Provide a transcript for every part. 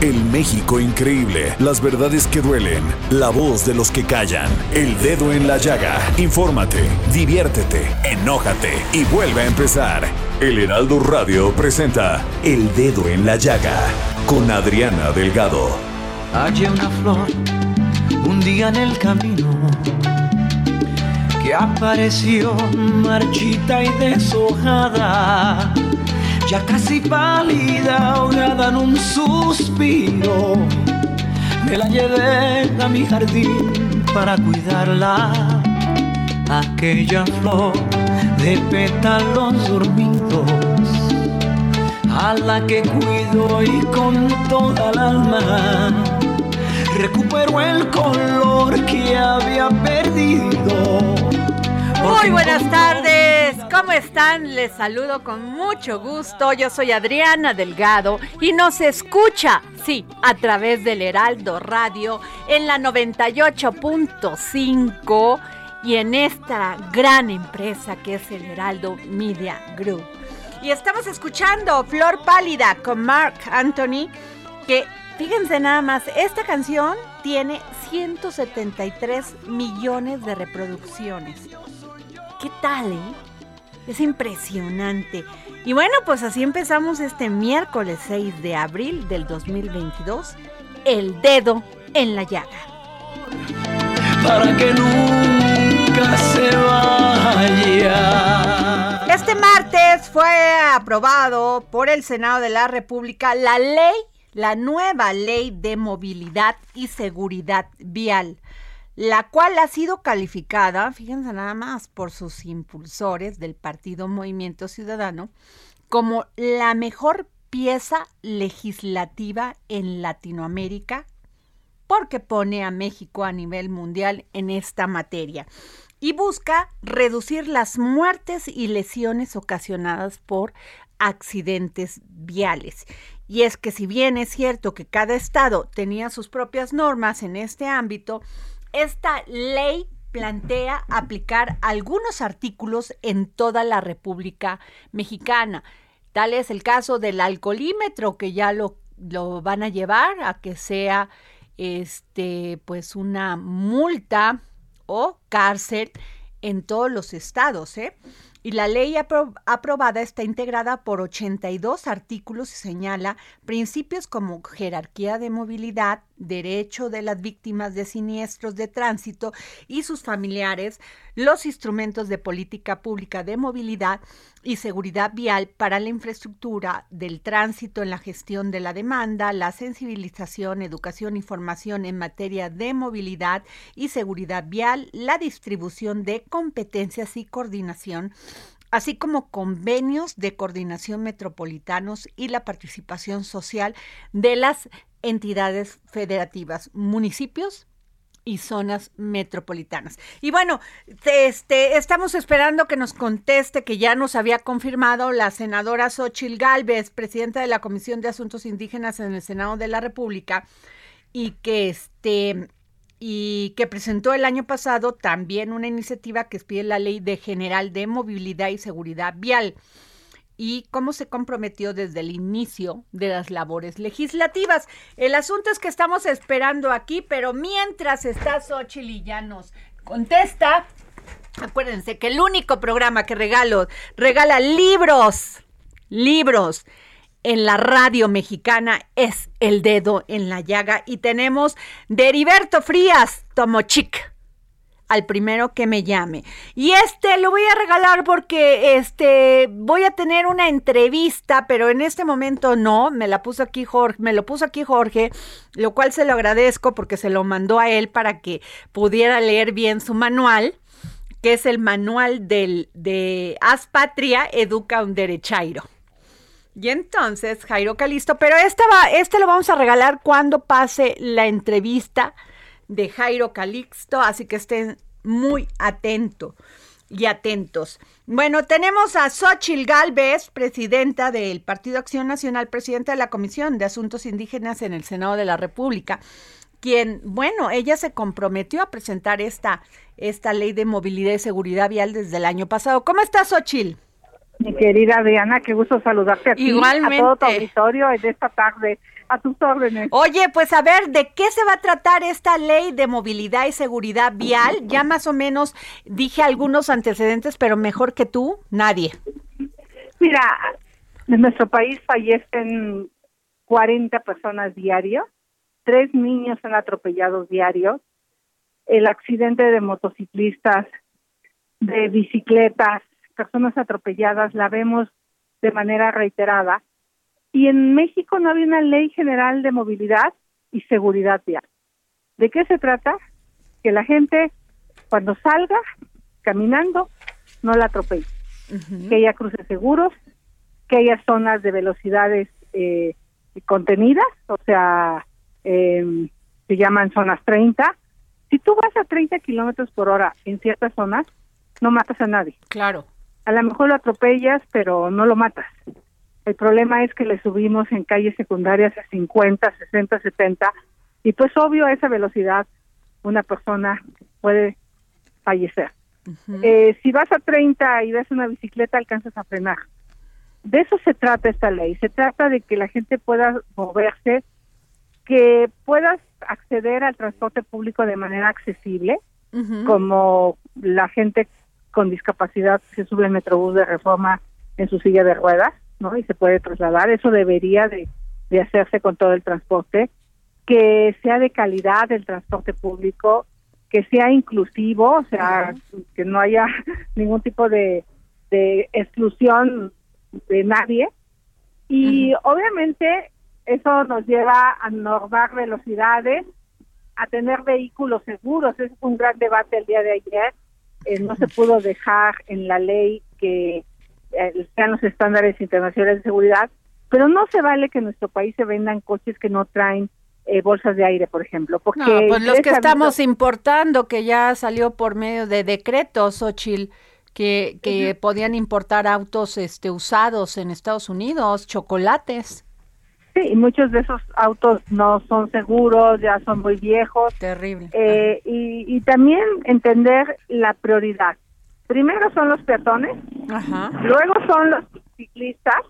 El México increíble, las verdades que duelen, la voz de los que callan, el dedo en la llaga. Infórmate, diviértete, enójate y vuelve a empezar. El Heraldo Radio presenta El Dedo en la Llaga con Adriana Delgado. Hallé una flor un día en el camino que apareció marchita y deshojada, ya casi pálida, ahogada en un suspiro. Me la llevé a mi jardín para cuidarla, aquella flor de pétalos dormidos, a la que cuido y con toda el alma recuperó el color que había perdido. Muy buenas tardes, ¿cómo están? Les saludo con mucho gusto. Yo soy Adriana Delgado y nos escucha, sí, a través del Heraldo Radio en la 98.5 y en esta gran empresa que es el Heraldo Media Group. Y estamos escuchando Flor Pálida con Mark Anthony, que fíjense nada más, esta canción tiene 173 millones de reproducciones. ¿Qué tal, eh? Es impresionante. Y bueno, pues así empezamos este miércoles 6 de abril del 2022, El Dedo en la Llaga. Para que nunca se vaya. Este martes fue aprobado por el Senado de la República la ley, la nueva ley de movilidad y seguridad vial la cual ha sido calificada, fíjense nada más, por sus impulsores del Partido Movimiento Ciudadano, como la mejor pieza legislativa en Latinoamérica, porque pone a México a nivel mundial en esta materia y busca reducir las muertes y lesiones ocasionadas por accidentes viales. Y es que si bien es cierto que cada estado tenía sus propias normas en este ámbito, esta ley plantea aplicar algunos artículos en toda la República Mexicana. Tal es el caso del alcoholímetro, que ya lo, lo van a llevar a que sea este, pues una multa o cárcel en todos los estados, ¿eh? y la ley aprobada está integrada por 82 artículos y señala principios como jerarquía de movilidad, derecho de las víctimas de siniestros de tránsito y sus familiares, los instrumentos de política pública de movilidad y seguridad vial para la infraestructura del tránsito en la gestión de la demanda, la sensibilización, educación y formación en materia de movilidad y seguridad vial, la distribución de competencias y coordinación así como convenios de coordinación metropolitanos y la participación social de las entidades federativas, municipios y zonas metropolitanas. Y bueno, este, estamos esperando que nos conteste, que ya nos había confirmado la senadora Xochil Gálvez, presidenta de la Comisión de Asuntos Indígenas en el Senado de la República, y que este y que presentó el año pasado también una iniciativa que expide la Ley de General de Movilidad y Seguridad Vial y cómo se comprometió desde el inicio de las labores legislativas. El asunto es que estamos esperando aquí, pero mientras está Xochitl y ya nos contesta, Acuérdense que el único programa que regalo, regala libros, libros en la radio mexicana es El Dedo en la Llaga y tenemos de Frías, Tomochic al primero que me llame. Y este lo voy a regalar porque este voy a tener una entrevista, pero en este momento no, me la puso aquí Jorge, me lo puso aquí Jorge, lo cual se lo agradezco porque se lo mandó a él para que pudiera leer bien su manual que es el manual del, de Haz Patria, Educa un Derechairo. Y entonces, Jairo Calisto, pero este, va, este lo vamos a regalar cuando pase la entrevista de Jairo Calixto, así que estén muy atentos y atentos. Bueno, tenemos a Xochil Gálvez, presidenta del Partido Acción Nacional, presidenta de la Comisión de Asuntos Indígenas en el Senado de la República, quien, bueno, ella se comprometió a presentar esta, esta ley de movilidad y seguridad vial desde el año pasado. ¿Cómo estás, Xochil? Mi querida Diana, qué gusto saludarte a ti, Igualmente. a todo tu auditorio en esta tarde a tus órdenes. Oye, pues a ver, ¿de qué se va a tratar esta ley de movilidad y seguridad vial? Ya más o menos dije algunos antecedentes, pero mejor que tú, nadie. Mira, en nuestro país fallecen 40 personas diarios, tres niños son atropellados diarios, el accidente de motociclistas, de bicicletas, personas atropelladas, la vemos de manera reiterada y en México no había una ley general de movilidad y seguridad vial. ¿De qué se trata? Que la gente cuando salga caminando no la atropelle, que haya cruces seguros, que haya zonas de velocidades eh, contenidas, o sea, eh, se llaman zonas 30. Si tú vas a 30 kilómetros por hora en ciertas zonas, no matas a nadie. Claro. A lo mejor lo atropellas, pero no lo matas. El problema es que le subimos en calles secundarias a 50, 60, 70 y pues obvio a esa velocidad una persona puede fallecer. eh, si vas a 30 y ves una bicicleta alcanzas a frenar. De eso se trata esta ley. Se trata de que la gente pueda moverse, que puedas acceder al transporte público de manera accesible, como la gente con discapacidad se sube al metrobús de reforma en su silla de ruedas, ¿no? Y se puede trasladar. Eso debería de, de hacerse con todo el transporte. Que sea de calidad el transporte público, que sea inclusivo, o sea, que no haya ningún tipo de, de exclusión de nadie. Y obviamente eso nos lleva a normar velocidades, a tener vehículos seguros. Fue un gran debate el día de ayer. Eh, no se pudo dejar en la ley que sean los estándares internacionales de seguridad, pero no se vale que en nuestro país se vendan coches que no traen eh, bolsas de aire, por ejemplo. Porque No, pues los que estamos importando, que ya salió por medio de decretos, Xochil, que, que podían importar autos este, usados en Estados Unidos, chocolates. Sí, y muchos de esos autos no son seguros, ya son muy viejos. Terrible. Eh, y, y también entender la prioridad. Primero son los peatones, Ajá. luego son los ciclistas,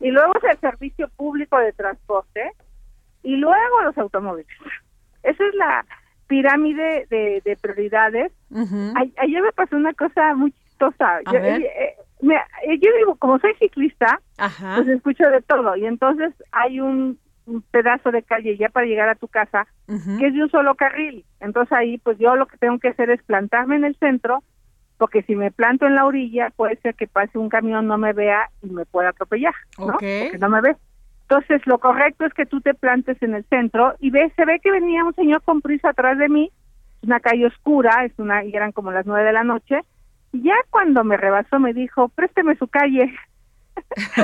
y luego es el servicio público de transporte, y luego los automóviles. Esa es la pirámide de, de prioridades. A- ayer me pasó una cosa muy chistosa. Yo, eh, me- eh, yo digo, como soy ciclista, Ajá. pues escucho de todo, y entonces hay un, un pedazo de calle ya para llegar a tu casa que es de un solo carril. Entonces ahí pues yo lo que tengo que hacer es plantarme en el centro, porque si me planto en la orilla puede ser que pase un camión, no me vea y me pueda atropellar, ¿no? Porque no me ve. Entonces lo correcto es que tú te plantes en el centro y ves, se ve que venía un señor con prisa atrás de mí, es una calle oscura, es una y eran como las nueve de la noche, y ya cuando me rebasó me dijo, présteme su calle.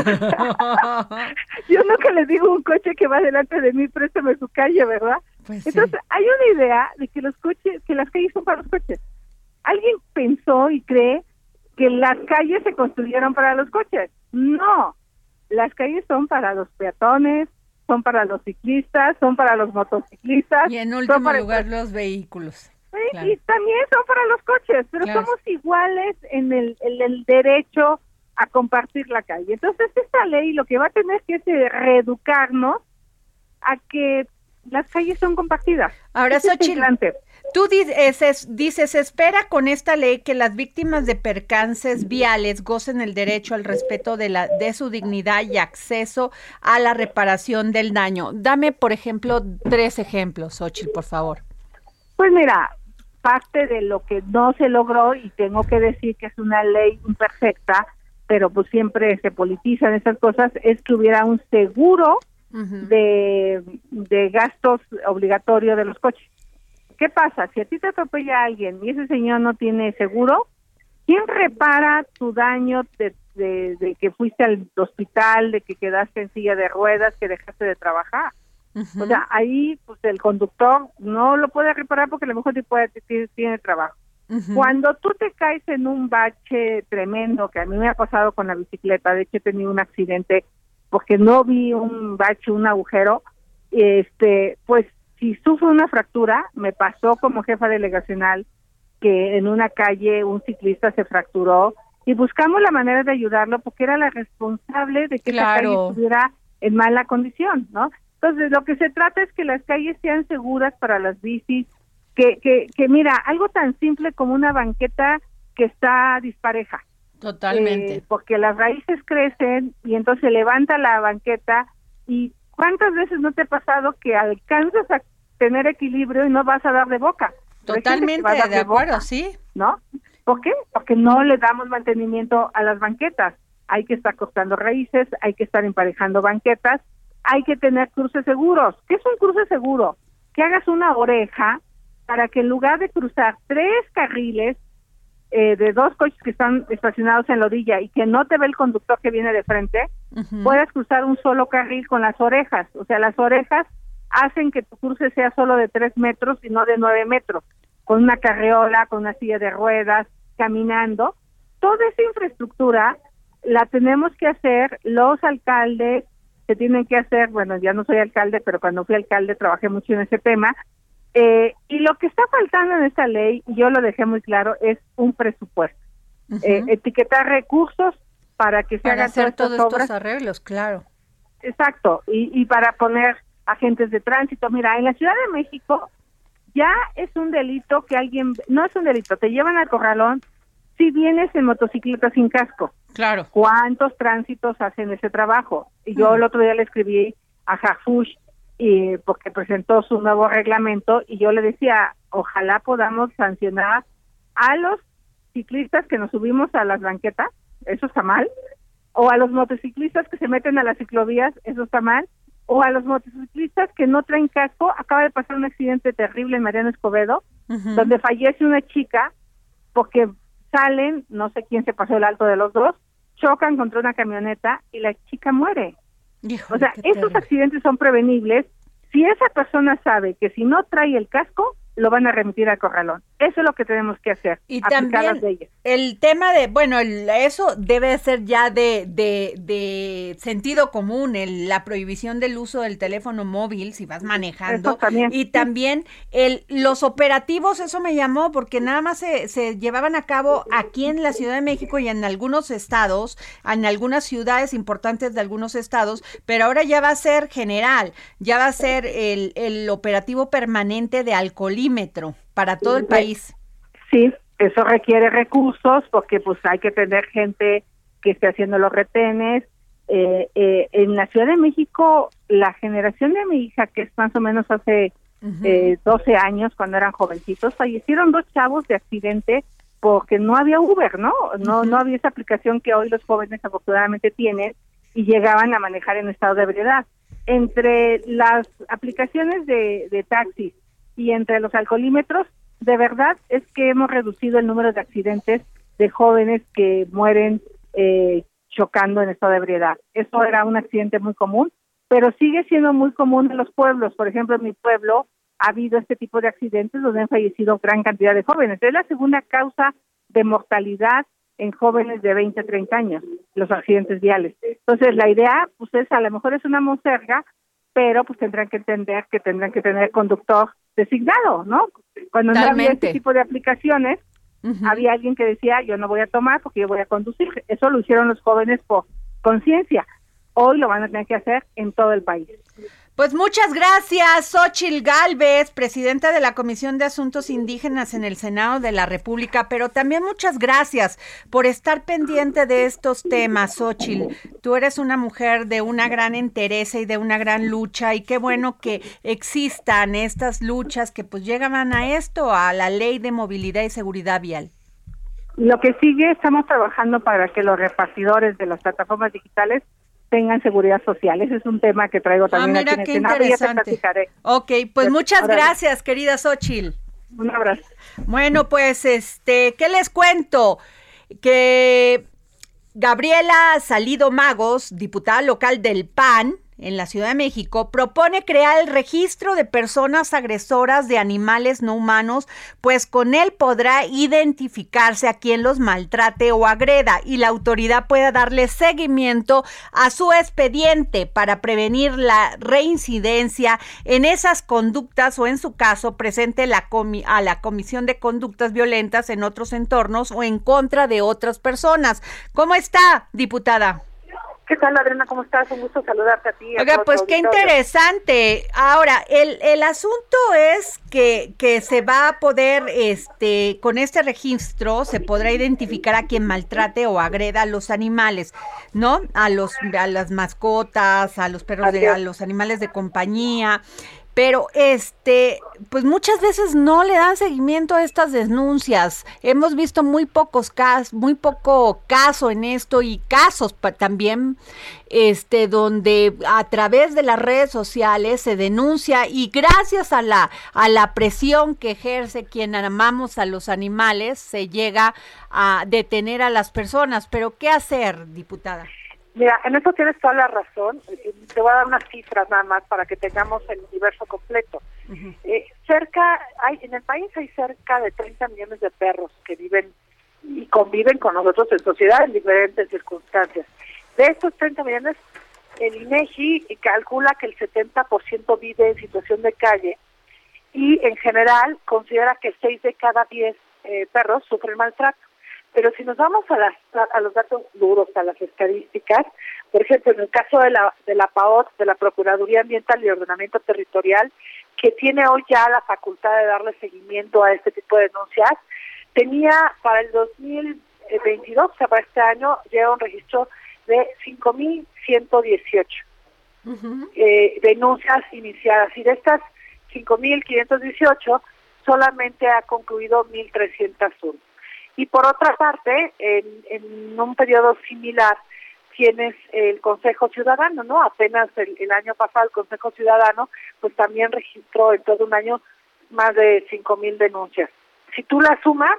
Yo nunca le digo un coche que va delante de mí, présteme su calle, ¿verdad? Pues sí. Entonces, hay una idea de que los coches, que las calles son para los coches. Alguien pensó y cree que las calles se construyeron para los coches. No, las calles son para los peatones, son para los ciclistas, son para los motociclistas. Y en último para- lugar, los vehículos. Sí, claro. Y también son para los coches, pero Claro. somos iguales en el, en el derecho a compartir la calle. Entonces, esta ley lo que va a tener que es reeducarnos a que las calles son compartidas. Ahora, Xochitl, tú dices, dices, espera con esta ley que las víctimas de percances viales gocen el derecho al respeto de, la, de su dignidad y acceso a la reparación del daño. Dame, por ejemplo, tres ejemplos, Xochitl, por favor. Pues mira, parte de lo que no se logró, y tengo que decir que es una ley imperfecta, pero pues siempre se politizan esas cosas, es que hubiera un seguro de, de gastos obligatorio de los coches. ¿Qué pasa? Si a ti te atropella alguien y ese señor no tiene seguro, ¿quién repara tu daño de, de, que fuiste al hospital, de que quedaste en silla de ruedas, que dejaste de trabajar? O sea, ahí pues el conductor no lo puede reparar porque a lo mejor tiene, tiene trabajo. Cuando tú te caes en un bache tremendo, que a mí me ha pasado con la bicicleta, de hecho he tenido un accidente porque no vi un bache, un agujero, este, pues si sufro una fractura, me pasó como jefa delegacional que en una calle un ciclista se fracturó y buscamos la manera de ayudarlo porque era la responsable de que la calle estuviera en mala condición, ¿no? Entonces, lo que se trata es que las calles sean seguras para las bicis, que, que, que mira, algo tan simple como una banqueta que está dispareja, Totalmente. Eh, porque las raíces crecen y entonces se levanta la banqueta y ¿cuántas veces no te ha pasado que alcanzas a tener equilibrio y no vas a dar de boca? Totalmente de, acuerdo, sí. ¿No? ¿Por qué? Porque no le damos mantenimiento a las banquetas. Hay que estar cortando raíces, hay que estar emparejando banquetas, hay que tener cruces seguros. ¿Qué es un cruce seguro? Que hagas una oreja para que en lugar de cruzar tres carriles, eh, de dos coches que están estacionados en la orilla y que no te ve el conductor que viene de frente, puedes cruzar un solo carril con las orejas. O sea, las orejas hacen que tu cruce sea solo de tres metros y no de nueve metros, con una carreola, con una silla de ruedas, caminando. Toda esa infraestructura la tenemos que hacer los alcaldes, se tienen que hacer, bueno, ya no soy alcalde, pero cuando fui alcalde trabajé mucho en ese tema, eh, y lo que está faltando en esta ley, y yo lo dejé muy claro, es un presupuesto. Eh, etiquetar recursos para que se para hagan hacer todos estos arreglos, claro. Exacto, y, y para poner agentes de tránsito. Mira, en la Ciudad de México ya es un delito que alguien, no es un delito, te llevan al corralón si vienes en motocicleta sin casco. Claro. ¿Cuántos tránsitos hacen ese trabajo? Y yo el otro día le escribí a Jafush y porque presentó su nuevo reglamento y yo le decía, ojalá podamos sancionar a los ciclistas que nos subimos a las banquetas, eso está mal, o a los motociclistas que se meten a las ciclovías, eso está mal, o a los motociclistas que no traen casco. Acaba de pasar un accidente terrible en Mariano Escobedo, donde fallece una chica porque salen, no sé quién se pasó el alto de los dos, chocan contra una camioneta y la chica muere o sea, esos accidentes son prevenibles si esa persona sabe que si no trae el casco, lo van a remitir al corralón. Eso es lo que tenemos que hacer. Y también el tema de, bueno, eso debe ser ya de, de, sentido común, el, la prohibición del uso del teléfono móvil si vas manejando. Y también el, los operativos, eso me llamó porque nada más se, se llevaban a cabo aquí en la Ciudad de México y en algunos estados, en algunas ciudades importantes de algunos estados, pero ahora ya va a ser general, ya va a ser el, el operativo permanente de alcoholímetro para todo el país. Sí, eso requiere recursos porque pues hay que tener gente que esté haciendo los retenes. Eh, eh, en la Ciudad de México, la generación de mi hija, que es más o menos hace 12 eh, años, cuando eran jovencitos, fallecieron dos chavos de accidente porque no había Uber, ¿no? No, no había esa aplicación que hoy los jóvenes afortunadamente tienen y llegaban a manejar en estado de ebriedad. Entre las aplicaciones de, de taxis y entre los alcoholímetros, de verdad es que hemos reducido el número de accidentes de jóvenes que mueren eh, chocando en estado de ebriedad. Eso era un accidente muy común, pero sigue siendo muy común en los pueblos. Por ejemplo, en mi pueblo ha habido este tipo de accidentes donde han fallecido gran cantidad de jóvenes. Es la segunda causa de mortalidad en jóvenes de 20 a 30 años, los accidentes viales. Entonces, la idea, pues es, a lo mejor es una monserga, pero pues tendrán que entender que tendrán que tener conductor designado, ¿no? Cuando no había este tipo de aplicaciones, había alguien que decía, yo no voy a tomar porque yo voy a conducir. Eso lo hicieron los jóvenes por conciencia. hoy lo van a tener que hacer en todo el país. Pues muchas gracias, Xochil Gálvez, presidenta de la Comisión de Asuntos Indígenas en el Senado de la República, pero también muchas gracias por estar pendiente de estos temas, Xochil. Tú eres una mujer de una gran interés y de una gran lucha y qué bueno que existan estas luchas que pues llegan a esto, a la ley de movilidad y seguridad vial. Lo que sigue, estamos trabajando para que los repartidores de las plataformas digitales tengan seguridad social. Ese es un tema que traigo ah, también aquí en el Senado y ya te Ok, pues muchas gracias, querida Xochil. Un abrazo. Bueno, pues, este, ¿qué les cuento? Que Gabriela Salido Magos, diputada local del PAN, en la Ciudad de México, propone crear el registro de personas agresoras de animales no humanos, pues con él podrá identificarse a quien los maltrate o agreda y la autoridad pueda darle seguimiento a su expediente para prevenir la reincidencia en esas conductas o en su caso presente a la Comisión de Conductas Violentas en otros entornos o en contra de otras personas. ¿Cómo está, diputada? ¿Qué tal, Adriana? ¿Cómo estás? Un gusto saludarte a ti. Oiga, pues qué interesante. Ahora, el, el asunto es que, que se va a poder, este, con este registro, se podrá identificar a quien maltrate o agreda a los animales, ¿no? A los, a las mascotas, a los perros, de, a los animales de compañía pero este, pues muchas veces no le dan seguimiento a estas denuncias. Hemos visto muy pocos casos, muy poco caso en esto y casos también este donde a través de las redes sociales se denuncia y gracias a la a la presión que ejerce quien amamos a los animales se llega a detener a las personas, pero ¿qué hacer, diputada? Mira, en eso tienes toda la razón. Te voy a dar unas cifras nada más para que tengamos el universo completo. eh, cerca, hay en el país hay cerca de 30 millones de perros que viven y conviven con nosotros en sociedad en diferentes circunstancias. De estos 30 millones, el INEGI calcula que el 70% vive en situación de calle y en general considera que 6 de cada 10 eh, perros sufren maltrato. Pero si nos vamos a, las, a los datos duros, a las estadísticas, por ejemplo, en el caso de la, de la PAOT, de la Procuraduría Ambiental y Ordenamiento Territorial, que tiene hoy ya la facultad de darle seguimiento a este tipo de denuncias, tenía para el 2022, o sea, para este año, llega un registro de 5.118 eh, denuncias iniciadas. Y de estas 5.518, solamente ha concluido 1.301. Y por otra parte, en, un periodo similar, tienes el Consejo Ciudadano, ¿no? Apenas el, año pasado el Consejo Ciudadano, pues también registró en todo un año más de cinco mil denuncias. Si tú las sumas,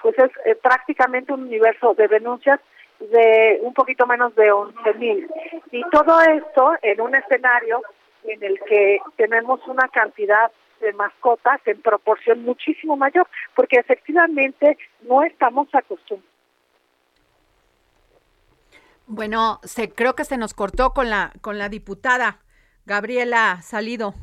pues es eh, prácticamente un universo de denuncias de un poquito menos de once mil. Y todo esto en un escenario en el que tenemos una cantidad de mascotas en proporción muchísimo mayor, porque efectivamente no estamos acostumbrados. Bueno, se, creo que se nos cortó con la, con la diputada Gabriela Salido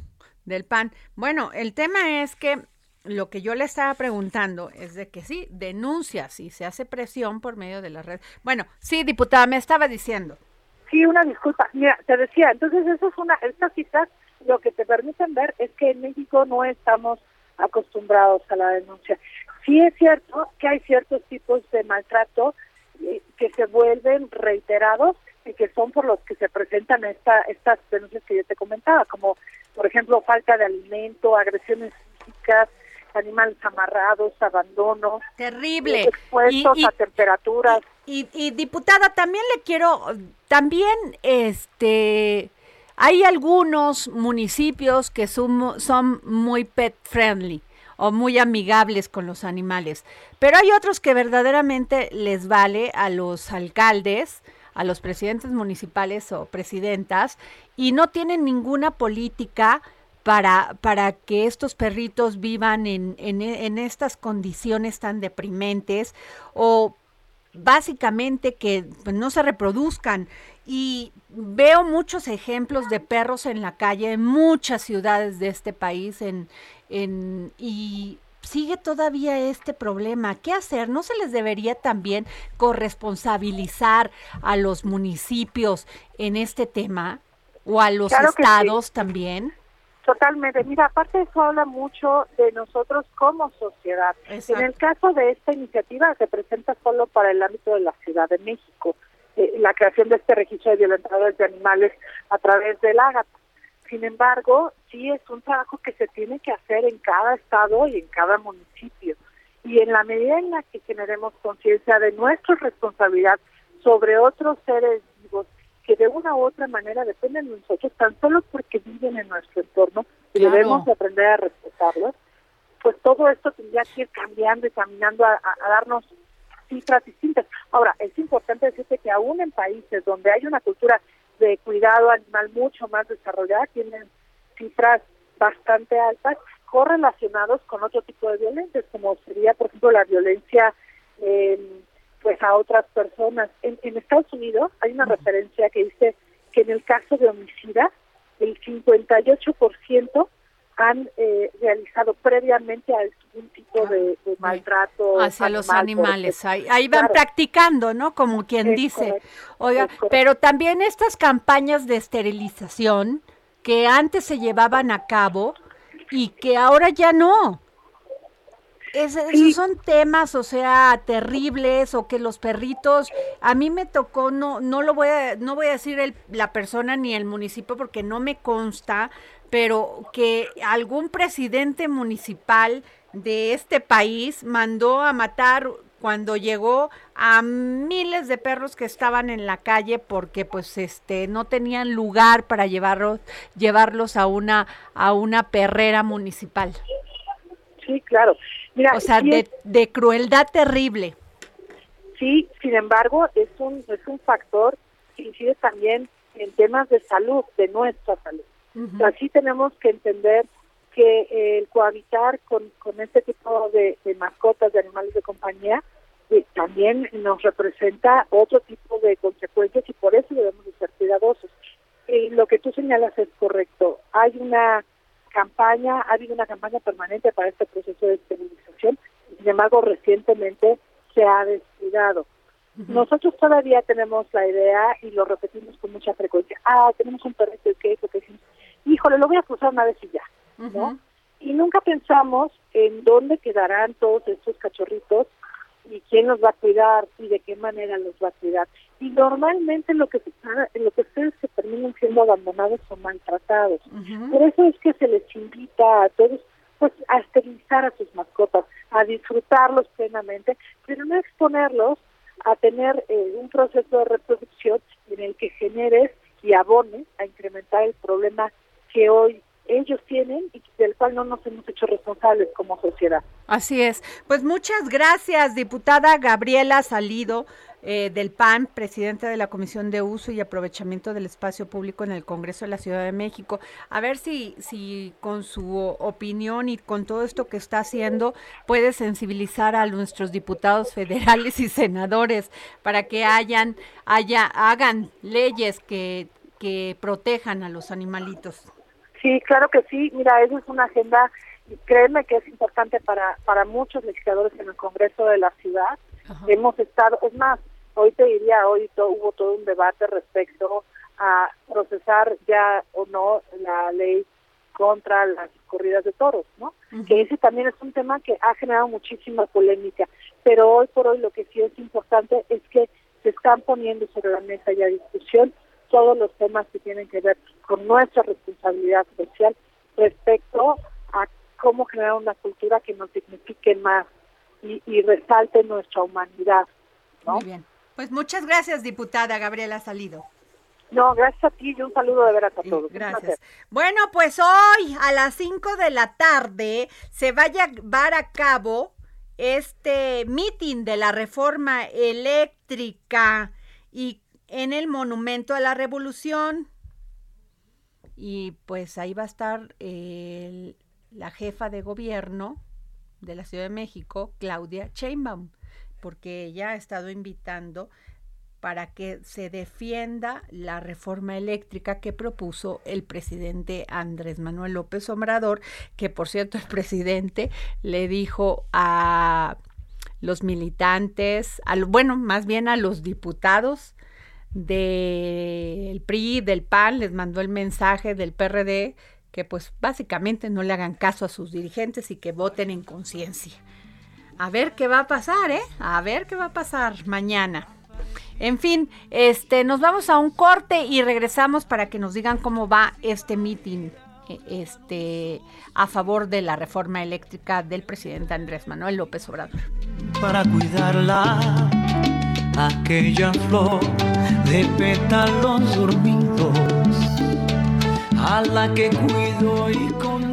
del PAN. Bueno, el tema es que lo que yo le estaba preguntando es de que sí, denuncia si se hace presión por medio de la red. Bueno, sí, diputada, me estaba diciendo. Sí, una disculpa. Mira, te decía, entonces eso es una, estas citas lo que te permiten ver es que en México no estamos acostumbrados a la denuncia. Sí es cierto que hay ciertos tipos de maltrato eh, que se vuelven reiterados y que son por los que se presentan esta, estas denuncias que yo te comentaba, como por ejemplo falta de alimento, agresiones físicas, animales amarrados, abandono. Terrible. Expuestos a temperaturas. Y, y, diputada, también le quiero, también este hay algunos municipios que son, muy pet friendly o muy amigables con los animales, pero hay otros que verdaderamente les vale a los alcaldes, a los presidentes municipales o presidentas y no tienen ninguna política para, para que estos perritos vivan en, en, en estas condiciones tan deprimentes o básicamente que pues, no se reproduzcan y veo muchos ejemplos de perros en la calle en muchas ciudades de este país en, en, y sigue todavía este problema. ¿Qué hacer? ¿No se les debería también corresponsabilizar a los municipios en este tema o a los estados también? Totalmente. Mira, aparte eso habla mucho de nosotros como sociedad. En el caso de esta iniciativa se presenta solo para el ámbito de la Ciudad de México, eh, la creación de este registro de violentadores de animales a través del ágata. Sin embargo, sí es un trabajo que se tiene que hacer en cada estado y en cada municipio. Y en la medida en la que generemos conciencia de nuestra responsabilidad sobre otros seres que de una u otra manera dependen de nosotros, tan solo porque viven en nuestro entorno y debemos aprender a respetarlos, pues todo esto tendría que ir cambiando y caminando a, a darnos cifras distintas. Ahora, es importante decirte que aún en países donde hay una cultura de cuidado animal mucho más desarrollada, tienen cifras bastante altas correlacionados con otro tipo de violencias, como sería, por ejemplo, la violencia eh, pues a otras personas. En, Estados Unidos hay una referencia que dice que en el caso de homicida, el 58% han eh, realizado previamente algún tipo de, maltrato hacia los animales. Ahí, van practicando, ¿no? Como quien dice. Oiga, pero también estas campañas de esterilización que antes se llevaban a cabo y que ahora ya no. Esos son temas, o sea, terribles o que los perritos, a mí me tocó, no, no lo voy a, no voy a decir el, la persona ni el municipio porque no me consta, pero que algún presidente municipal de este país mandó a matar cuando llegó a miles de perros que estaban en la calle porque pues este no tenían lugar para llevarlos llevarlos a una a una perrera municipal. Sí, claro. O sea, de, de crueldad terrible. Sí, sin embargo, es un es un factor que incide también en temas de salud, de nuestra salud. Así tenemos que entender que el cohabitar con, con este tipo de, mascotas, de animales de compañía, eh, también nos representa otro tipo de consecuencias y por eso debemos de ser cuidadosos. Eh, lo que tú señalas es correcto. Hay una campaña, ha habido una campaña permanente para este proceso de esterilización, sin embargo recientemente se ha descuidado. Nosotros todavía tenemos la idea y lo repetimos con mucha frecuencia. Ah, tenemos un perrito y qué, porque decimos, híjole, lo voy a cruzar una vez y ya, ¿no? Y nunca pensamos en dónde quedarán todos estos cachorritos y quién los va a cuidar y de qué manera los va a cuidar. Y normalmente lo que se, lo que ustedes se terminan siendo abandonados o maltratados. Por eso es que se les invita a todos pues a esterilizar a sus mascotas, a disfrutarlos plenamente, pero no exponerlos a tener eh, un proceso de reproducción en el que generes y abones a incrementar el problema que hoy ellos tienen y del cual no nos hemos hecho responsables como sociedad. Así es. Pues muchas gracias, diputada Gabriela Salido. Eh, del PAN, presidenta de la Comisión de Uso y Aprovechamiento del Espacio Público en el Congreso de la Ciudad de México. A ver si, si con su opinión y con todo esto que está haciendo puede sensibilizar a nuestros diputados federales y senadores para que hayan, haya, hagan leyes que que protejan a los animalitos. Sí, claro que sí. Mira, esa es una agenda, créeme que es importante para, para muchos legisladores en el Congreso de la ciudad. Hemos estado, es más, hoy te diría, hoy hubo todo un debate respecto a procesar ya o no la ley contra las corridas de toros, ¿no? Que ese también es un tema que ha generado muchísima polémica, pero hoy por hoy lo que sí es importante es que se están poniendo sobre la mesa ya discusión todos los temas que tienen que ver con nuestra responsabilidad social respecto a cómo generar una cultura que nos signifique más y, resalte nuestra humanidad. Muy bien. Pues muchas gracias, diputada Gabriela Salido. No, gracias a ti y un saludo de veras a todos. Gracias. Bueno, pues hoy a las 5 de la tarde se va a llevar a cabo este meeting de la reforma eléctrica y en el Monumento a la Revolución. Y pues ahí va a estar la jefa de gobierno de la Ciudad de México, Claudia Sheinbaum, porque ella ha estado invitando para que se defienda la reforma eléctrica que propuso el presidente Andrés Manuel López Obrador, que por cierto el presidente le dijo a los militantes, bueno, más bien a los diputados del PRI, del PAN, les mandó el mensaje del PRD que pues básicamente no le hagan caso a sus dirigentes y que voten en conciencia. A ver qué va a pasar, ¿eh? A ver qué va a pasar mañana. En fin, este, nos vamos a un corte y regresamos para que nos digan cómo va este meeting eh, este, a favor de la reforma eléctrica del presidente Andrés Manuel López Obrador. Para cuidarla, aquella flor de pétalos dormidos, a la que cuido y con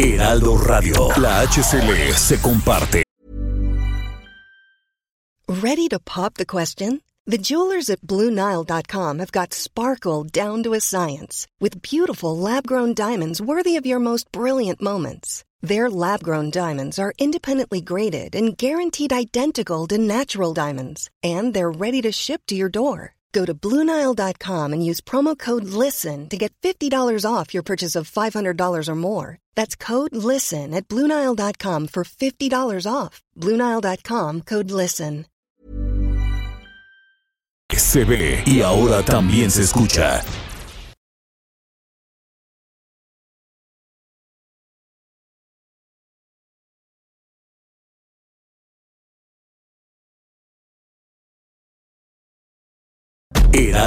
Heraldo Radio, la HCL se comparte. Ready to pop the question? The jewelers at BlueNile.com have got sparkle down to a science with beautiful lab grown diamonds worthy of your most brilliant moments. Their lab grown diamonds are independently graded and guaranteed identical to natural diamonds, and they're ready to ship to your door. Go to Bluenile.com and use promo code LISTEN to get $50 off your purchase of $500 or more. That's code LISTEN at Bluenile.com for $50 off. Bluenile.com code LISTEN. Se ve y ahora también se escucha.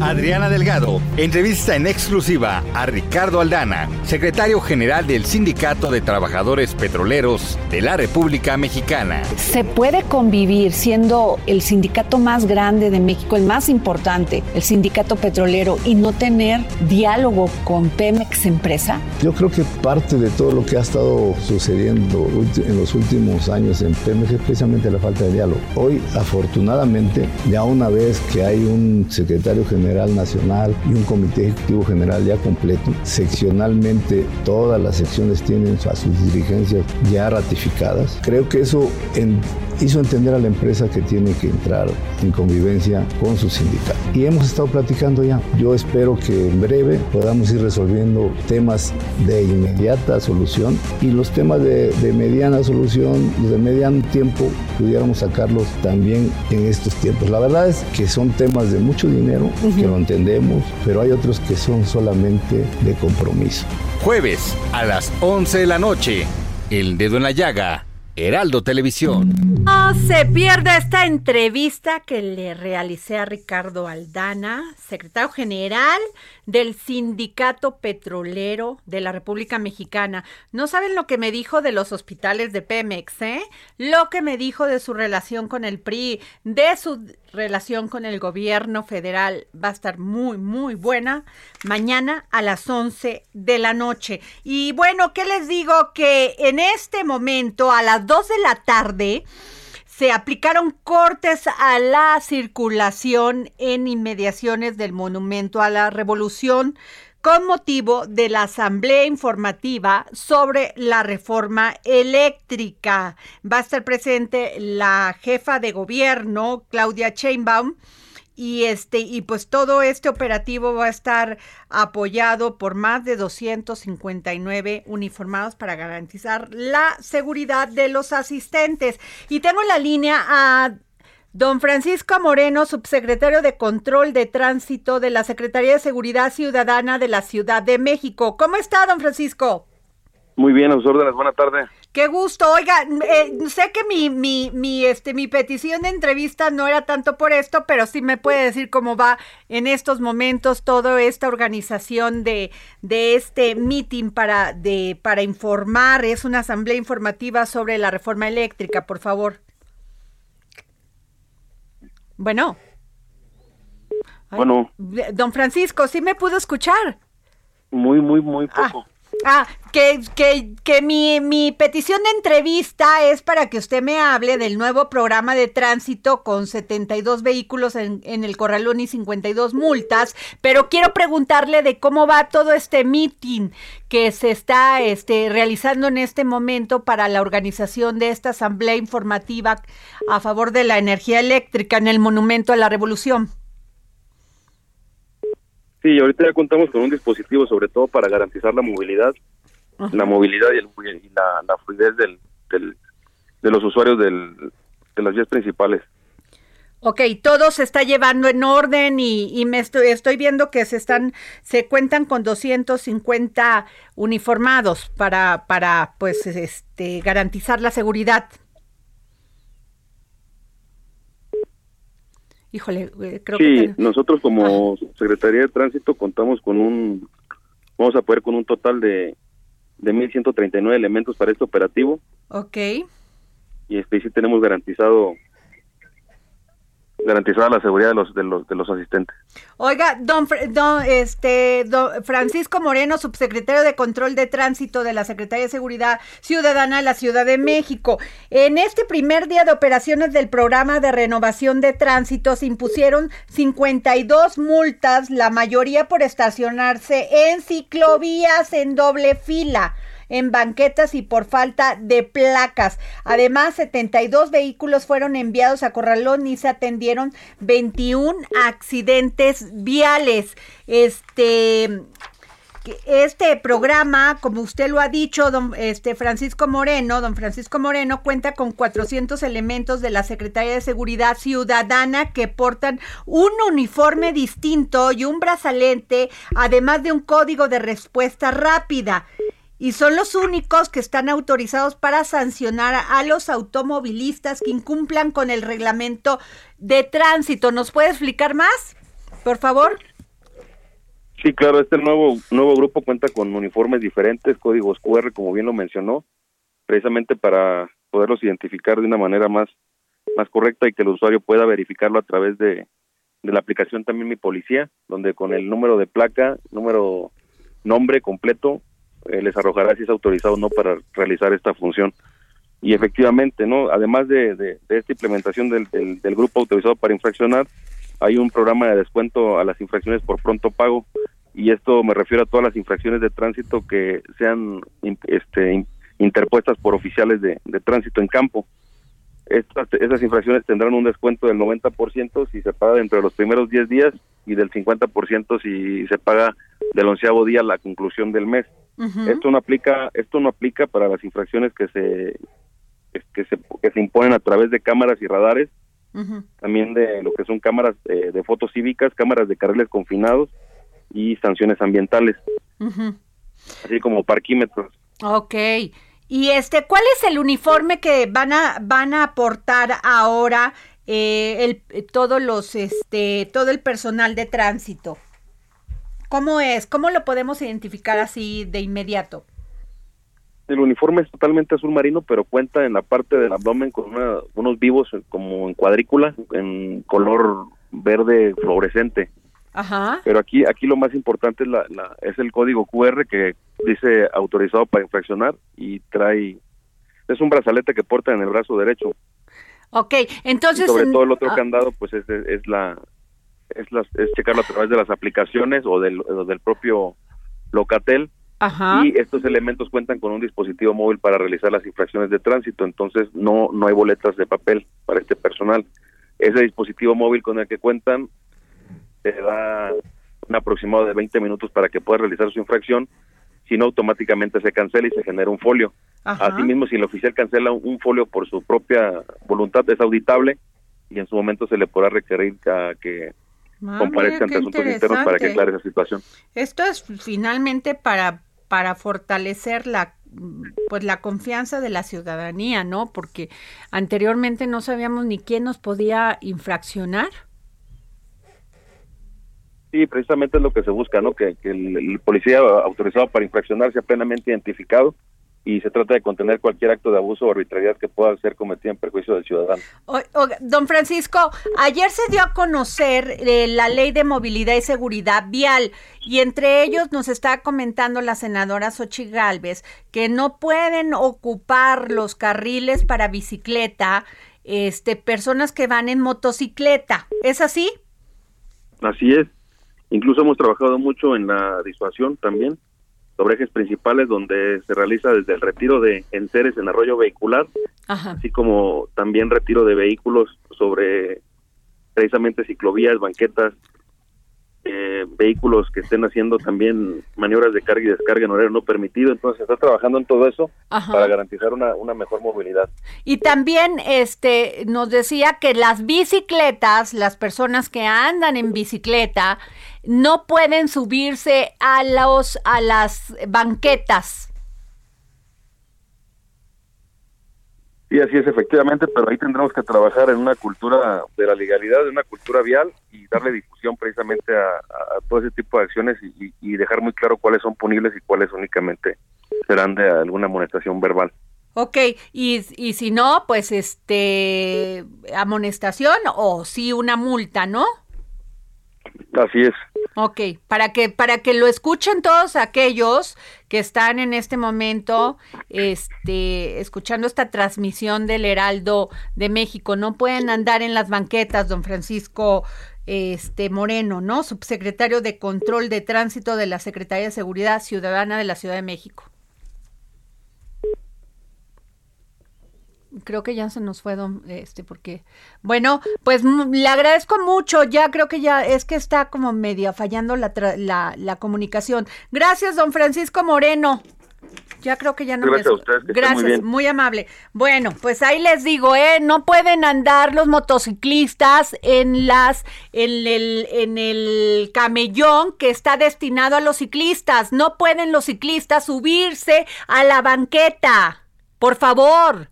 Adriana Delgado entrevista en exclusiva a Ricardo Aldana, secretario general del Sindicato de Trabajadores Petroleros de la República Mexicana. ¿Se puede convivir siendo el sindicato más grande de México, el más importante, el sindicato petrolero, y no tener diálogo con Pemex empresa? Yo creo que parte de todo lo que ha estado sucediendo en los últimos años en Pemex es precisamente la falta de diálogo. Hoy, afortunadamente, ya una vez que hay un secretario general Nacional y un Comité Ejecutivo General ya completo. Seccionalmente todas las secciones tienen a sus dirigencias ya ratificadas. Creo que eso en hizo entender a la empresa que tiene que entrar en convivencia con su sindicato. Y hemos estado platicando ya. Yo espero que en breve podamos ir resolviendo temas de inmediata solución y los temas de, mediana solución, de mediano tiempo, pudiéramos sacarlos también en estos tiempos. La verdad es que son temas de mucho dinero, que lo entendemos, pero hay otros que son solamente de compromiso. Jueves a las 11 de la noche, El Dedo en la Llaga Heraldo Televisión. No se pierda esta entrevista que le realicé a Ricardo Aldana, secretario general del Sindicato Petrolero de la República Mexicana. No saben lo que me dijo de los hospitales de Pemex, ¿eh? Lo que me dijo de su relación con el PRI, de su relación con el gobierno federal. Va a estar muy, muy buena mañana a las 11 de la noche. Y bueno, ¿qué les digo? Que en este momento, a las 2 de la tarde, se aplicaron cortes a la circulación en inmediaciones del Monumento a la Revolución con motivo de la asamblea informativa sobre la reforma eléctrica. Va a estar presente la jefa de gobierno, Claudia Sheinbaum, y este y pues todo este operativo va a estar apoyado por más de 259 uniformados para garantizar la seguridad de los asistentes. Y tengo en la línea a Don Francisco Moreno, subsecretario de Control de Tránsito de la Secretaría de Seguridad Ciudadana de la Ciudad de México. ¿Cómo está, don Francisco? Muy bien, a sus órdenes. Buena tarde. Qué gusto. Oiga, eh, sé que mi, mi, mi, este, mi petición de entrevista no era tanto por esto, pero sí me puede decir cómo va en estos momentos toda esta organización de, de este meeting para, de, para informar. Es una asamblea informativa sobre la reforma eléctrica, por favor. Bueno. bueno. Don Francisco, ¿sí me pudo escuchar? Muy, muy, muy poco. Ah, que, que, que mi, mi, petición de entrevista es para que usted me hable del nuevo programa de tránsito con 72 vehículos en, en el corralón y 52 multas, pero quiero preguntarle de cómo va todo este meeting que se está este, realizando en este momento para la organización de esta asamblea informativa a favor de la energía eléctrica en el Monumento a la Revolución. Sí, ahorita ya contamos con un dispositivo sobre todo para garantizar la movilidad, la movilidad y, el, y la, la, fluidez del, del, de los usuarios del, de las vías principales. Ok, todo se está llevando en orden y, y me estoy, estoy, viendo que se están, se cuentan con 250 uniformados para, para pues, este, garantizar la seguridad. Híjole, creo sí, que... nosotros como ah. Secretaría de Tránsito contamos con un, vamos a poder con un total de, de 1.139 elementos para este operativo. Ok. Y este sí tenemos garantizado garantizada la seguridad de los de los de los asistentes. Oiga, don, don este don Francisco Moreno, subsecretario de Control de Tránsito de la Secretaría de Seguridad Ciudadana de la Ciudad de México. En este primer día de operaciones del programa de renovación de tránsito se impusieron 52 multas, la mayoría por estacionarse en ciclovías en doble fila en banquetas y por falta de placas. Además, 72 vehículos fueron enviados a Corralón y se atendieron 21 accidentes viales. Este este programa, como usted lo ha dicho, don este Francisco Moreno, don Francisco Moreno cuenta con 400 elementos de la Secretaría de Seguridad Ciudadana que portan un uniforme distinto y un brazalete, además de un código de respuesta rápida y son los únicos que están autorizados para sancionar a los automovilistas que incumplan con el reglamento de tránsito. ¿Nos puede explicar más, por favor? Sí, claro, este nuevo nuevo grupo cuenta con uniformes diferentes, códigos QR, como bien lo mencionó, precisamente para poderlos identificar de una manera más más correcta y que el usuario pueda verificarlo a través de, de la aplicación también Mi Policía, donde con el número de placa, número, nombre completo, eh, les arrojará si es autorizado o no para realizar esta función. Y efectivamente, no además de, esta implementación del, grupo autorizado para infraccionar, hay un programa de descuento a las infracciones por pronto pago y esto me refiero a todas las infracciones de tránsito que sean este, interpuestas por oficiales de tránsito en campo. Estas, esas infracciones tendrán un descuento del 90% si se paga dentro de los primeros 10 días y del 50% si se paga del onceavo día a la conclusión del mes. Esto no aplica, esto no aplica para las infracciones que se que se, que se imponen a través de cámaras y radares, también de lo que son cámaras de, de fotos cívicas, cámaras de carriles confinados y sanciones ambientales, así como parquímetros. Ok. Y este, ¿cuál es el uniforme que van a van a aportar ahora eh, el, todos los este todo el personal de tránsito? ¿Cómo es? ¿Cómo lo podemos identificar así de inmediato? El uniforme es totalmente azul marino, pero cuenta en la parte del abdomen con unos vivos como en cuadrícula, en color verde fluorescente. Ajá. Pero aquí aquí lo más importante es, la, es el código QR que dice autorizado para infraccionar y trae es un brazalete que porta en el brazo derecho. Ok, entonces... sobre todo el otro ah. candado pues es, es la es, es checarlo a través de las aplicaciones o del, del propio Locatel. Y estos elementos cuentan con un dispositivo móvil para realizar las infracciones de tránsito, entonces no, no hay boletas de papel para este personal. Ese dispositivo móvil con el que cuentan te da un aproximado de 20 minutos para que pueda realizar su infracción, si no automáticamente se cancela y se genera un folio. Asimismo, si el oficial cancela un folio por su propia voluntad, es auditable y en su momento se le podrá requerir a que Ah, comparezca ante asuntos internos para que aclare esa situación. Esto es finalmente para, para fortalecer la pues la confianza de la ciudadanía, ¿no? Porque anteriormente no sabíamos ni quién nos podía infraccionar. Sí, precisamente es lo que se busca, ¿no? Que, que el, el policía autorizado para infraccionar sea plenamente identificado y se trata de contener cualquier acto de abuso o arbitrariedad que pueda ser cometido en perjuicio del ciudadano. O- o- don Francisco, ayer se dio a conocer eh, la ley de movilidad y seguridad vial y entre ellos nos está comentando la senadora Xochitl Gálvez que no pueden ocupar los carriles para bicicleta este, personas que van en motocicleta. ¿Es así? Así es. Incluso hemos trabajado mucho en la disuasión también sobre ejes principales donde se realiza desde el retiro de enseres en arroyo vehicular, Ajá. así como también retiro de vehículos sobre precisamente ciclovías, banquetas, eh, vehículos que estén haciendo también maniobras de carga y descarga en horario no permitido. Entonces, se está trabajando en todo eso Ajá. para garantizar una, una mejor movilidad. Y también este nos decía que las bicicletas, las personas que andan en bicicleta, no pueden subirse a los a las banquetas. Sí, así es, efectivamente, pero ahí tendremos que trabajar en una cultura de la legalidad, de una cultura vial y darle difusión precisamente a, todo ese tipo de acciones y dejar muy claro cuáles son punibles y cuáles únicamente serán de alguna amonestación verbal. Ok, y, y si no, pues este amonestación o sí una multa, ¿no? Así es. Ok, para que, para que lo escuchen todos aquellos que están en este momento este, escuchando esta transmisión del Heraldo de México. No pueden andar en las banquetas, don Francisco este, Moreno, ¿no? Subsecretario de Control de Tránsito de la Secretaría de Seguridad Ciudadana de la Ciudad de México. Creo que ya se nos fue, don, este, porque, bueno, pues mm, le agradezco mucho, ya creo que ya es que está como medio fallando la, tra- la, la comunicación. Gracias, don Francisco Moreno. Ya creo que ya no Gracias me... a ustedes, que estén Gracias, muy muy, amable. Bueno, pues ahí les digo, ¿eh? No pueden andar los motociclistas en las, en el, en el camellón que está destinado a los ciclistas. No pueden los ciclistas subirse a la banqueta. Por favor.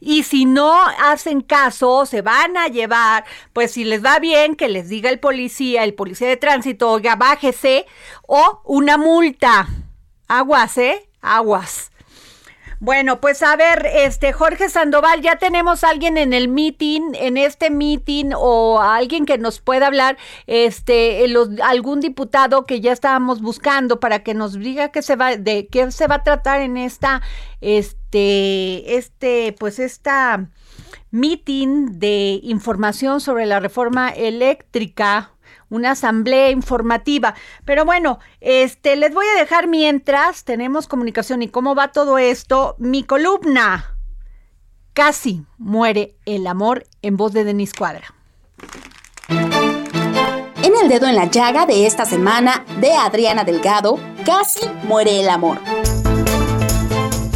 Y si no hacen caso, se van a llevar, pues si les va bien, que les diga el policía, el policía de tránsito, oiga, bájese, o una multa. Aguas, ¿eh? Aguas. Bueno, pues a ver, este Jorge Sandoval, ya tenemos a alguien en el meeting, en este meeting, o a alguien que nos pueda hablar, este, eh, los- algún diputado que ya estábamos buscando para que nos diga qué se va, de qué se va a tratar en esta, este, este, pues esta meeting de información sobre la reforma eléctrica una asamblea informativa. Pero bueno, este les voy a dejar mientras tenemos comunicación y cómo va todo esto, mi columna. Casi muere el amor en voz de Denis Cuadra. En el dedo en la llaga de esta semana de Adriana Delgado, casi muere el amor.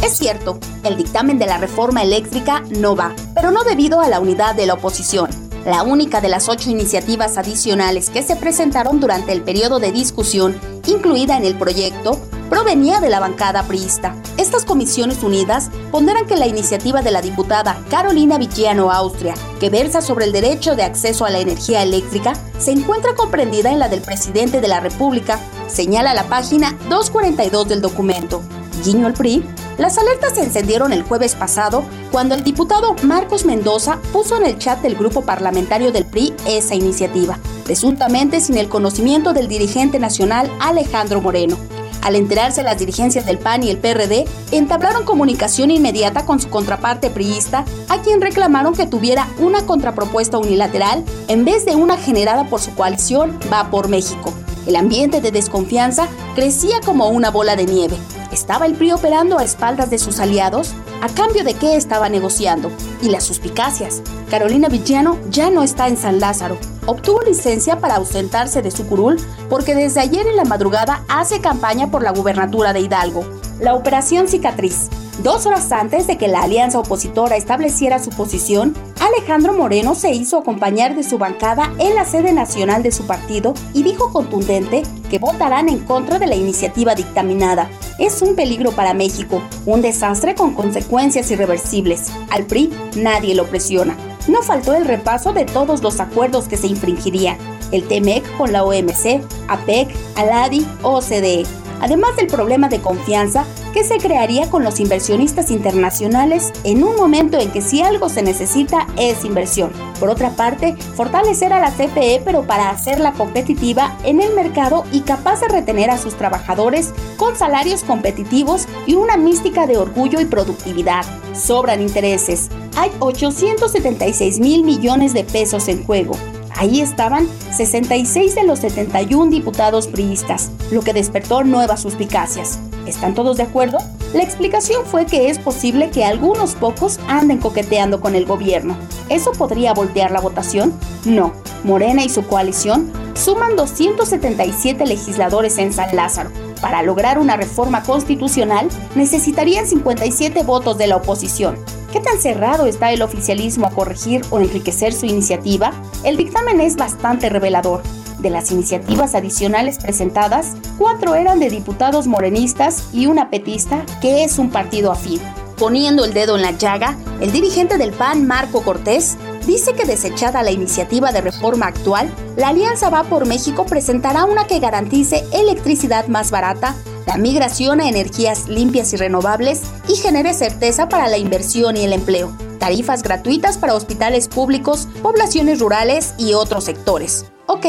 Es cierto, el dictamen de la reforma eléctrica no va, pero no debido a la unidad de la oposición. La única de las ocho iniciativas adicionales que se presentaron durante el periodo de discusión, incluida en el proyecto, provenía de la bancada priista. Estas comisiones unidas ponderan que la iniciativa de la diputada Carolina Villano Austria, que versa sobre el derecho de acceso a la energía eléctrica, se encuentra comprendida en la del presidente de la República, señala la página 242 del documento. Guiño al PRI, las alertas se encendieron el jueves pasado cuando el diputado Marcos Mendoza puso en el chat del grupo parlamentario del PRI esa iniciativa, presuntamente sin el conocimiento del dirigente nacional Alejandro Moreno. Al enterarse las dirigencias del PAN y el PRD, entablaron comunicación inmediata con su contraparte priista, a quien reclamaron que tuviera una contrapropuesta unilateral en vez de una generada por su coalición Va por México. El ambiente de desconfianza crecía como una bola de nieve. ¿Estaba el PRI operando a espaldas de sus aliados? ¿A cambio de qué estaba negociando? Y las suspicacias. Carolina Villano ya no está en San Lázaro. Obtuvo licencia para ausentarse de su curul porque desde ayer en la madrugada hace campaña por la gubernatura de Hidalgo. La operación cicatriz. Dos horas antes de que la alianza opositora estableciera su posición, Alejandro Moreno se hizo acompañar de su bancada en la sede nacional de su partido y dijo contundente que votarán en contra de la iniciativa dictaminada. Es un peligro para México, un desastre con consecuencias irreversibles. Al PRI nadie lo presiona. No faltó el repaso de todos los acuerdos que se infringirían. El TEMEC con la OMC, APEC, ALADI, OCDE además del problema de confianza que se crearía con los inversionistas internacionales en un momento en que si algo se necesita es inversión. Por otra parte, fortalecer a la CFE pero para hacerla competitiva en el mercado y capaz de retener a sus trabajadores con salarios competitivos y una mística de orgullo y productividad. Sobran intereses. Hay 876 mil millones de pesos en juego. Ahí estaban 66 de los 71 diputados priistas, lo que despertó nuevas suspicacias. ¿Están todos de acuerdo? La explicación fue que es posible que algunos pocos anden coqueteando con el gobierno. ¿Eso podría voltear la votación? No. Morena y su coalición suman 277 legisladores en San Lázaro. Para lograr una reforma constitucional necesitarían 57 votos de la oposición. ¿Qué tan cerrado está el oficialismo a corregir o enriquecer su iniciativa? El dictamen es bastante revelador. De las iniciativas adicionales presentadas, cuatro eran de diputados morenistas y una petista, que es un partido afín. Poniendo el dedo en la llaga, el dirigente del PAN, Marco Cortés, dice que desechada la iniciativa de reforma actual, la Alianza Va por México presentará una que garantice electricidad más barata la migración a energías limpias y renovables y genere certeza para la inversión y el empleo. Tarifas gratuitas para hospitales públicos, poblaciones rurales y otros sectores. Ok,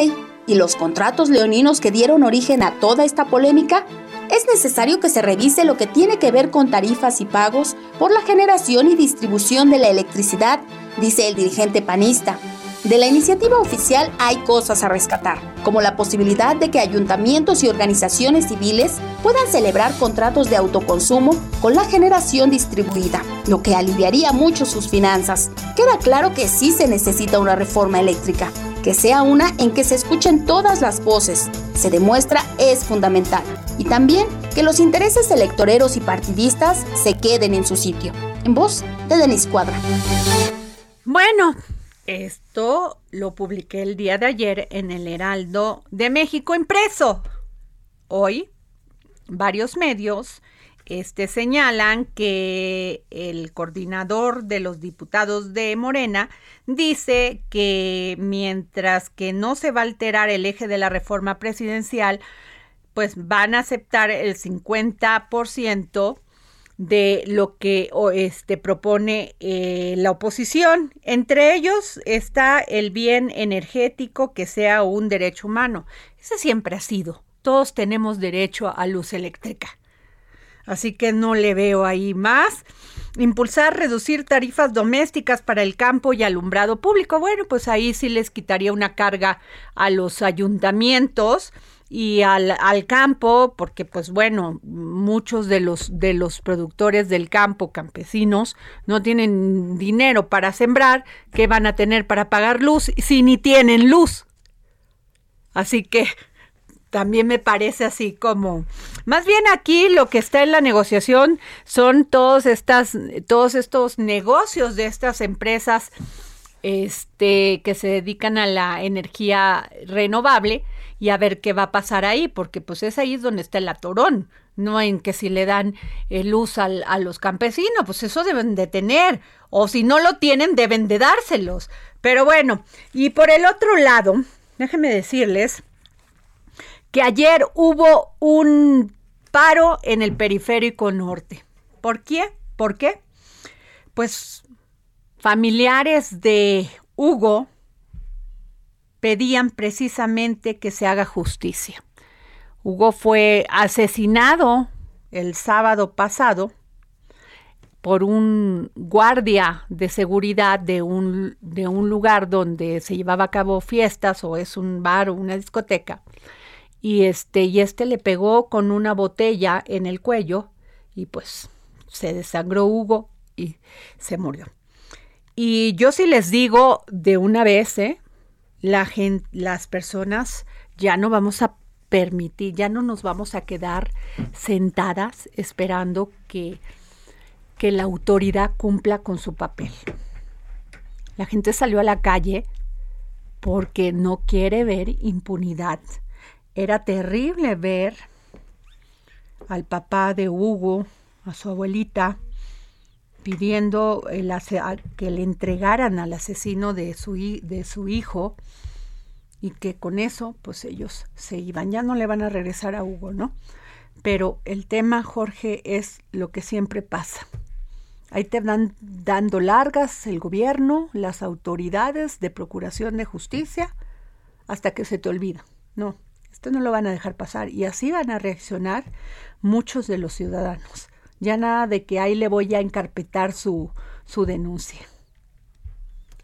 ¿y los contratos leoninos que dieron origen a toda esta polémica? Es necesario que se revise lo que tiene que ver con tarifas y pagos por la generación y distribución de la electricidad, dice el dirigente panista. De la iniciativa oficial hay cosas a rescatar, como la posibilidad de que ayuntamientos y organizaciones civiles puedan celebrar contratos de autoconsumo con la generación distribuida, lo que aliviaría mucho sus finanzas. Queda claro que sí se necesita una reforma eléctrica, que sea una en que se escuchen todas las voces, se demuestra es fundamental. Y también que los intereses electoreros y partidistas se queden en su sitio. En voz de Denis Cuadra. Bueno, esto lo publiqué el día de ayer en el Heraldo de México impreso. Hoy, varios medios este, señalan que el coordinador de los diputados de Morena dice que mientras que no se va a alterar el eje de la reforma presidencial, pues van a aceptar el 50% de lo que este, propone eh, la oposición. Entre ellos está el bien energético que sea un derecho humano. Ese siempre ha sido. Todos tenemos derecho a luz eléctrica. Así que no le veo ahí más. Impulsar, reducir tarifas domésticas para el campo y alumbrado público. Bueno, pues ahí sí les quitaría una carga a los ayuntamientos y al, al, campo, porque pues bueno, muchos de los, de los productores del campo, campesinos, no tienen dinero para sembrar, ¿qué van a tener para pagar luz si ni tienen luz? Así que también me parece así como, más bien aquí lo que está en la negociación son todos estas, todos estos negocios de estas empresas este, que se dedican a la energía renovable y a ver qué va a pasar ahí, porque pues es ahí donde está el atorón, no en que si le dan luz al, a los campesinos, pues eso deben de tener, o si no lo tienen, deben de dárselos. Pero bueno, y por el otro lado, déjenme decirles que ayer hubo un paro en el periférico norte. ¿Por qué? ¿Por qué? Pues familiares de Hugo, pedían precisamente que se haga justicia. Hugo fue asesinado el sábado pasado por un guardia de seguridad de un, de un lugar donde se llevaba a cabo fiestas o es un bar o una discoteca. Y este, y este le pegó con una botella en el cuello y pues se desangró Hugo y se murió. Y yo sí les digo de una vez, ¿eh? La gente, las personas ya no vamos a permitir, ya no nos vamos a quedar sentadas esperando que que la autoridad cumpla con su papel. La gente salió a la calle porque no quiere ver impunidad. Era terrible ver al papá de Hugo, a su abuelita, pidiendo que le entregaran al asesino de su, de su hijo y que con eso pues ellos se iban. Ya no le van a regresar a Hugo, ¿no? Pero el tema, Jorge, es lo que siempre pasa. Ahí te van dando largas el gobierno, las autoridades de procuración de justicia, hasta que se te olvida. No, esto no lo van a dejar pasar. Y así van a reaccionar muchos de los ciudadanos. Ya nada de que ahí le voy a encarpetar su, su denuncia.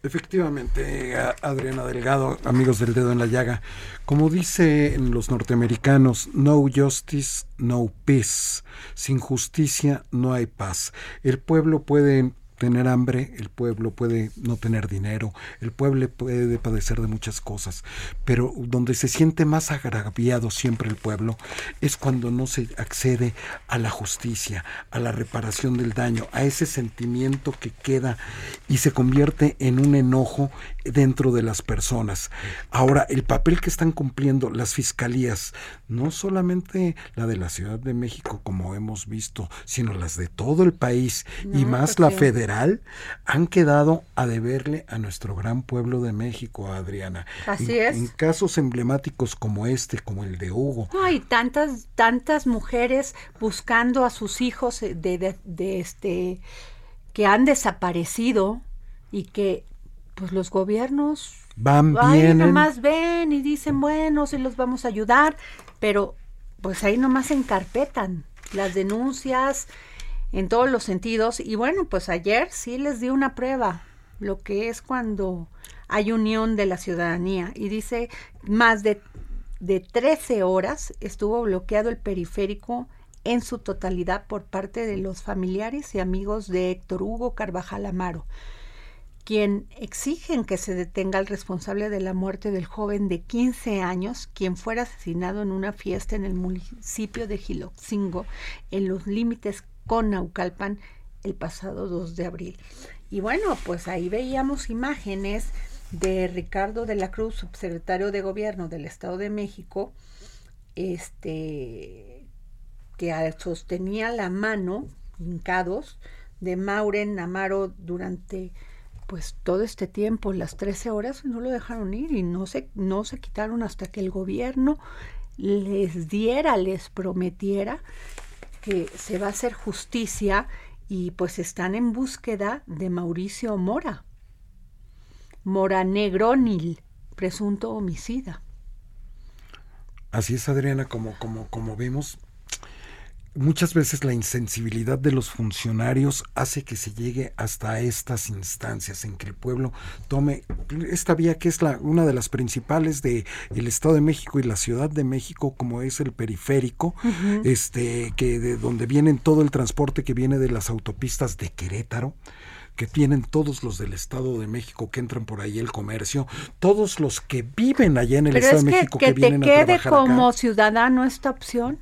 Efectivamente, Adriana Delgado, amigos del dedo en la llaga, como dicen los norteamericanos, no justice, no peace. Sin justicia no hay paz. El pueblo puede tener hambre, el pueblo puede no tener dinero, el pueblo puede padecer de muchas cosas, pero donde se siente más agraviado siempre el pueblo es cuando no se accede a la justicia, a la reparación del daño, a ese sentimiento que queda y se convierte en un enojo dentro de las personas. Ahora, el papel que están cumpliendo las fiscalías, no solamente la de la Ciudad de México como hemos visto, sino las de todo el país y más pues la federal, han quedado a deberle a nuestro gran pueblo de México, Adriana. Así es. En casos emblemáticos como este, como el de Hugo. Hay tantas, tantas mujeres buscando a sus hijos de, este que han desaparecido y que pues los gobiernos van bien nomás ven y dicen bueno si los vamos a ayudar pero pues ahí nomás encarpetan las denuncias en todos los sentidos. Y bueno, pues ayer sí les di una prueba, lo que es cuando hay unión de la ciudadanía. Y dice, más de, de 13 horas estuvo bloqueado el periférico en su totalidad por parte de los familiares y amigos de Héctor Hugo Carvajal Amaro, quien exigen que se detenga al responsable de la muerte del joven de 15 años, quien fuera asesinado en una fiesta en el municipio de Giloxingo, en los límites con Naucalpan el pasado 2 de abril. Y bueno, pues ahí veíamos imágenes de Ricardo de la Cruz, subsecretario de Gobierno del Estado de México, este que sostenía la mano, hincados, de Mauren Amaro durante pues todo este tiempo, las 13 horas, no lo dejaron ir y no se, no se quitaron hasta que el gobierno les diera, les prometiera que se va a hacer justicia y pues están en búsqueda de Mauricio Mora. Mora Negronil, presunto homicida. Así es, Adriana, como, como, como vemos, muchas veces la insensibilidad de los funcionarios hace que se llegue hasta estas instancias en que el pueblo tome esta vía que es la una de las principales de el Estado de México y la Ciudad de México como es el periférico este que de donde vienen todo el transporte que viene de las autopistas de Querétaro que tienen todos los del Estado de México que entran por ahí el comercio, todos los que viven allá en el Estado de México que, que, vienen te quede como ciudadano esta opción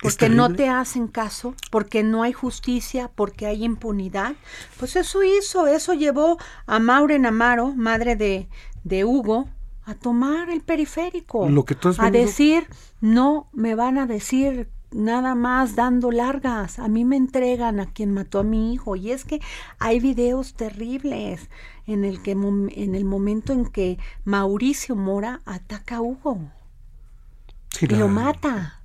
porque no te hacen caso, porque no hay justicia, porque hay impunidad. Pues eso hizo, eso llevó a Maureen Amaro, madre de, de Hugo, a tomar el periférico, Lo que a decir, no me van a decir nada más dando largas, a mí me entregan a quien mató a mi hijo y es que hay videos terribles en el que en el momento en que Mauricio Mora ataca a Hugo y lo mata.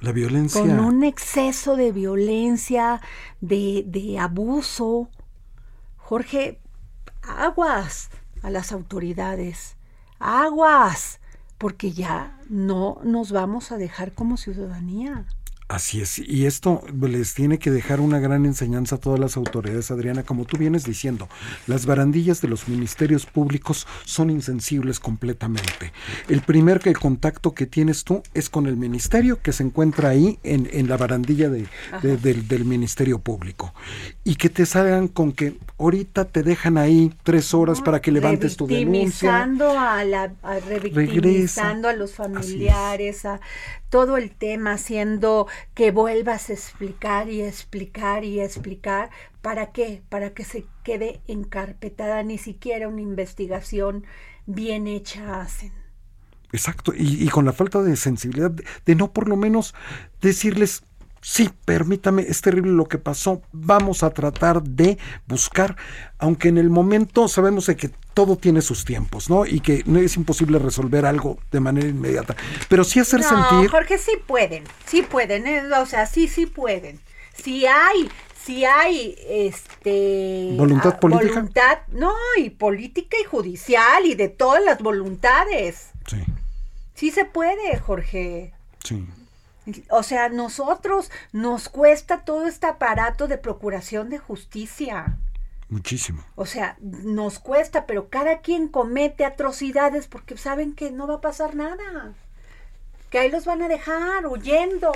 La violencia. Con un exceso de violencia, de, de abuso. Jorge, aguas a las autoridades, aguas, porque ya no nos vamos a dejar como ciudadanía. Así es, y esto les tiene que dejar una gran enseñanza a todas las autoridades, Adriana, como tú vienes diciendo, las barandillas de los ministerios públicos son insensibles completamente. El primer que contacto que tienes tú es con el ministerio que se encuentra ahí en, en la barandilla de, del, ministerio público, y que te salgan con que ahorita te dejan ahí tres horas para que levantes tu denuncia. A la, a revictimizando a los familiares, a todo el tema, haciendo que vuelvas a explicar y explicar y explicar. ¿Para qué? Para que se quede encarpetada, ni siquiera una investigación bien hecha hacen. Exacto, y, con la falta de sensibilidad de no por lo menos decirles, sí, permítame, es terrible lo que pasó, vamos a tratar de buscar, aunque en el momento sabemos de que todo tiene sus tiempos, ¿no? Y que no es imposible resolver algo de manera inmediata, pero sí hacer no, sentir... Jorge, sí pueden, sí pueden, ¿eh? o sea, sí, sí pueden. Si hay, si hay, este... ¿Voluntad ah, política? Voluntad, no, y política y judicial y de todas las voluntades. Sí, Sí se puede, Jorge. sí. O sea, nosotros nos cuesta todo este aparato de procuración de justicia. Muchísimo. O sea, nos cuesta, pero cada quien comete atrocidades porque saben que no va a pasar nada. Que ahí los van a dejar huyendo.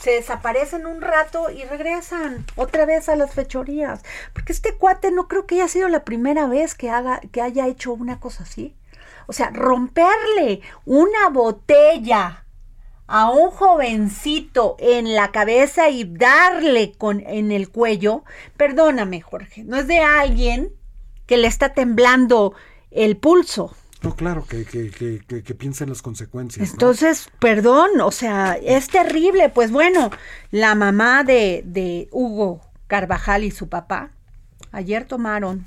Se desaparecen un rato y regresan otra vez a las fechorías. Porque este cuate no creo que haya sido la primera vez que, haga, que haya hecho una cosa así. O sea, romperle una botella a un jovencito en la cabeza y darle con en el cuello, perdóname, Jorge, no es de alguien que le está temblando el pulso. No, claro, que, que, que, que, que piensa en las consecuencias. ¿no? Entonces, perdón, o sea, es terrible. Pues bueno, la mamá de, de Hugo Carvajal y su papá ayer tomaron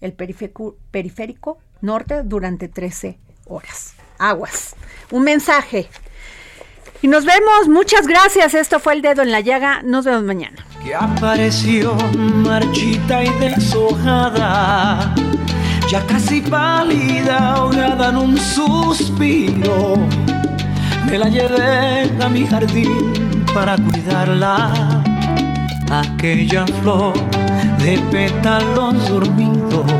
el periférico, periférico norte durante 13 horas. Aguas. Un mensaje. Y nos vemos. Muchas gracias. Esto fue el dedo en la llaga. Nos vemos mañana. que apareció marchita y deshojada, ya casi pálida, ahogada en un suspiro. Me la llevé a mi jardín para cuidarla, aquella flor de pétalos dormidos,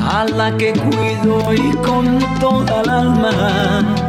a la que cuido y con toda el alma